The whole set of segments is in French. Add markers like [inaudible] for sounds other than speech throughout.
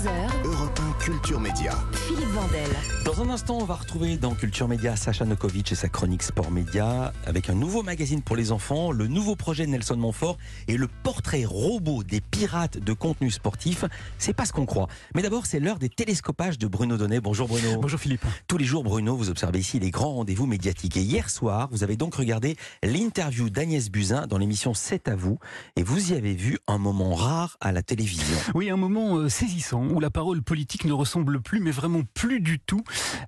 11h, Europe 1 Culture Média. Philippe Vandel. Dans un instant, on va retrouver dans Culture Média Sacha Nokovic et sa chronique Sport Média avec un nouveau magazine pour les enfants, le nouveau projet de Nelson Montfort et le portrait robot des pirates de contenu sportif. C'est pas ce qu'on croit. Mais d'abord, c'est l'heure des télescopages de Bruno Donnet. Bonjour Bruno. Bonjour Philippe. Tous les jours, Bruno, vous observez ici les grands rendez-vous médiatiques. Et hier soir, vous avez donc regardé l'interview d'Agnès Buzyn dans l'émission C'est à vous. Et vous y avez vu un moment rare à la télévision. Oui, un moment euh, saisissant où la parole politique ne ressemble plus, mais vraiment plus du tout,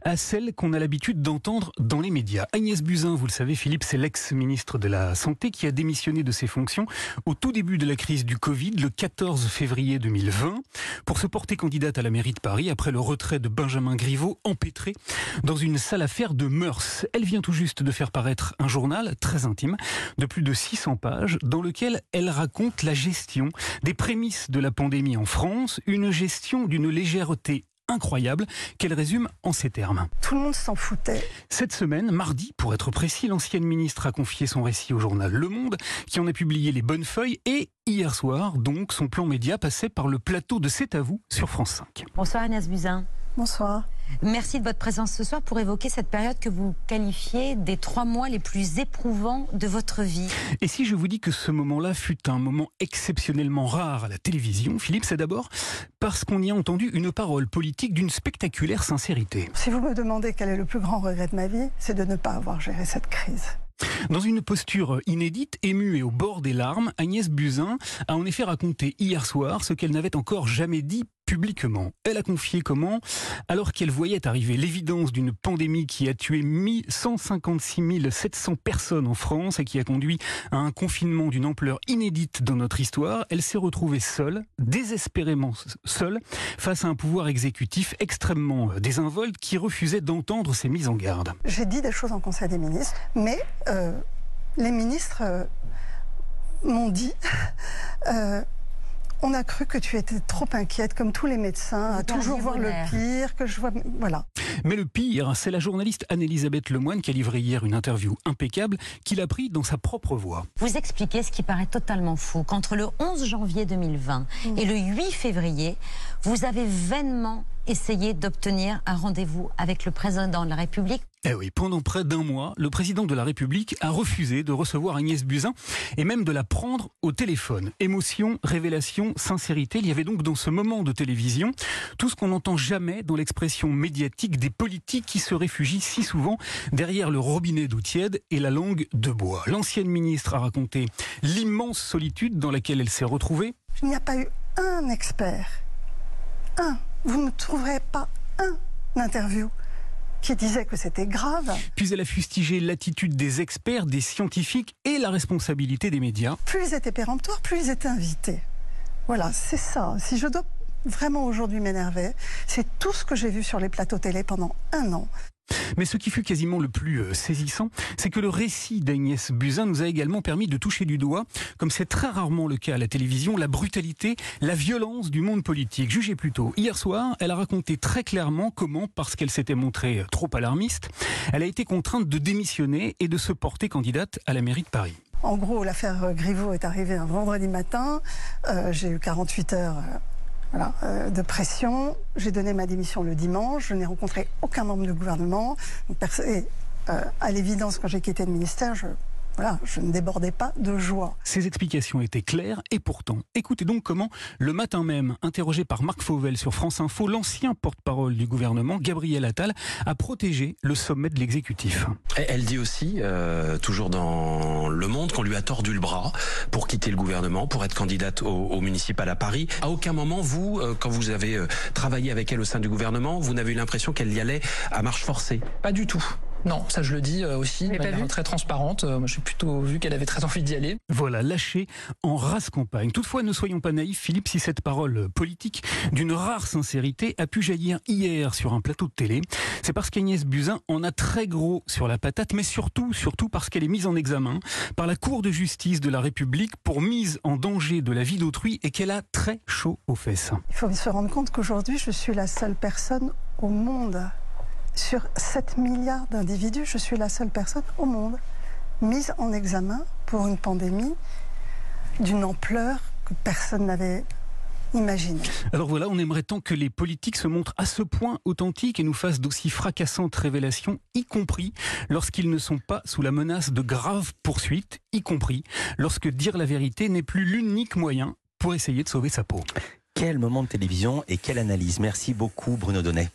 à celle qu'on a l'habitude d'entendre dans les médias. Agnès Buzyn, vous le savez, Philippe, c'est l'ex-ministre de la Santé qui a démissionné de ses fonctions au tout début de la crise du Covid, le 14 février 2020, pour se porter candidate à la mairie de Paris après le retrait de Benjamin Griveaux, empêtré dans une sale affaire de mœurs. Elle vient tout juste de faire paraître un journal très intime de plus de 600 pages dans lequel elle raconte la gestion des prémices de la pandémie en France, une gestion d'une légèreté incroyable qu'elle résume en ces termes. Tout le monde s'en foutait. Cette semaine, mardi, pour être précis, l'ancienne ministre a confié son récit au journal Le Monde, qui en a publié les bonnes feuilles, et hier soir, donc, son plan média passait par le plateau de C'est à vous sur France 5. Bonsoir Agnès Buzyn. Bonsoir. Merci de votre présence ce soir pour évoquer cette période que vous qualifiez des trois mois les plus éprouvants de votre vie. Et si je vous dis que ce moment-là fut un moment exceptionnellement rare à la télévision, Philippe, c'est d'abord parce qu'on y a entendu une parole politique d'une spectaculaire sincérité. Si vous me demandez quel est le plus grand regret de ma vie, c'est de ne pas avoir géré cette crise. Dans une posture inédite, émue et au bord des larmes, Agnès Buzyn a en effet raconté hier soir ce qu'elle n'avait encore jamais dit publiquement. Elle a confié comment, alors qu'elle voyait arriver l'évidence d'une pandémie qui a tué 156 700 personnes en France et qui a conduit à un confinement d'une ampleur inédite dans notre histoire, elle s'est retrouvée seule, désespérément seule, face à un pouvoir exécutif extrêmement désinvolte qui refusait d'entendre ses mises en garde. J'ai dit des choses en Conseil des ministres, mais euh, les ministres euh, m'ont dit... [laughs] Euh, on a cru que tu étais trop inquiète, comme tous les médecins, à toujours voir le pire, que je vois. Voilà. Mais le pire, c'est la journaliste Anne-Elisabeth Lemoine qui a livré hier une interview impeccable qu'il a pris dans sa propre voix. Vous expliquez ce qui paraît totalement fou, qu'entre le 11 janvier 2020 et le 8 février, vous avez vainement essayé d'obtenir un rendez-vous avec le président de la République eh oui, pendant près d'un mois, le président de la République a refusé de recevoir Agnès Buzyn et même de la prendre au téléphone. Émotion, révélation, sincérité, il y avait donc dans ce moment de télévision tout ce qu'on n'entend jamais dans l'expression médiatique des politiques qui se réfugient si souvent derrière le robinet d'eau tiède et la langue de bois. L'ancienne ministre a raconté l'immense solitude dans laquelle elle s'est retrouvée. Il n'y a pas eu un expert, un, vous ne trouverez pas un interview qui disait que c'était grave. Puis elle a fustigé l'attitude des experts, des scientifiques et la responsabilité des médias. Plus ils étaient péremptoires, plus ils étaient invités. Voilà, c'est ça. Si je dois vraiment aujourd'hui m'énerver, c'est tout ce que j'ai vu sur les plateaux télé pendant un an. Mais ce qui fut quasiment le plus euh, saisissant, c'est que le récit d'Agnès Buzyn nous a également permis de toucher du doigt, comme c'est très rarement le cas à la télévision, la brutalité, la violence du monde politique. Jugez plutôt. Hier soir, elle a raconté très clairement comment, parce qu'elle s'était montrée trop alarmiste, elle a été contrainte de démissionner et de se porter candidate à la mairie de Paris. En gros, l'affaire Griveaux est arrivée un vendredi matin. Euh, j'ai eu 48 heures. Voilà, euh, de pression. J'ai donné ma démission le dimanche. Je n'ai rencontré aucun membre du gouvernement. Et, euh, à l'évidence, quand j'ai quitté le ministère, je, voilà, je ne débordais pas de joie. Ces explications étaient claires et pourtant, écoutez donc comment, le matin même, interrogé par Marc Fauvel sur France Info, l'ancien porte-parole du gouvernement, Gabriel Attal, a protégé le sommet de l'exécutif. Elle dit aussi, euh, toujours dans Le Monde, qu'on lui a tordu le bras pour quitter le gouvernement, pour être candidate au, au municipal à Paris. À aucun moment, vous, euh, quand vous avez euh, travaillé avec elle au sein du gouvernement, vous n'avez eu l'impression qu'elle y allait à marche forcée Pas du tout. Non, ça je le dis euh, aussi de manière très transparente. Euh, moi, j'ai plutôt vu qu'elle avait très envie d'y aller. Voilà, lâché en race campagne. Toutefois, ne soyons pas naïfs, Philippe, si cette parole politique d'une rare sincérité a pu jaillir hier sur un plateau de télé, c'est parce qu'Agnès Buzyn en a très gros sur la patate, mais surtout, surtout parce qu'elle est mise en examen par la Cour de justice de la République pour mise en danger de la vie d'autrui et qu'elle a très chaud aux fesses. Il faut se rendre compte qu'aujourd'hui, je suis la seule personne au monde sur 7 milliards d'individus, je suis la seule personne au monde mise en examen pour une pandémie d'une ampleur que personne n'avait imaginer. Alors voilà, on aimerait tant que les politiques se montrent à ce point authentiques et nous fassent d'aussi fracassantes révélations, y compris lorsqu'ils ne sont pas sous la menace de graves poursuites, y compris lorsque dire la vérité n'est plus l'unique moyen pour essayer de sauver sa peau. Quel moment de télévision et quelle analyse. Merci beaucoup Bruno Donnet.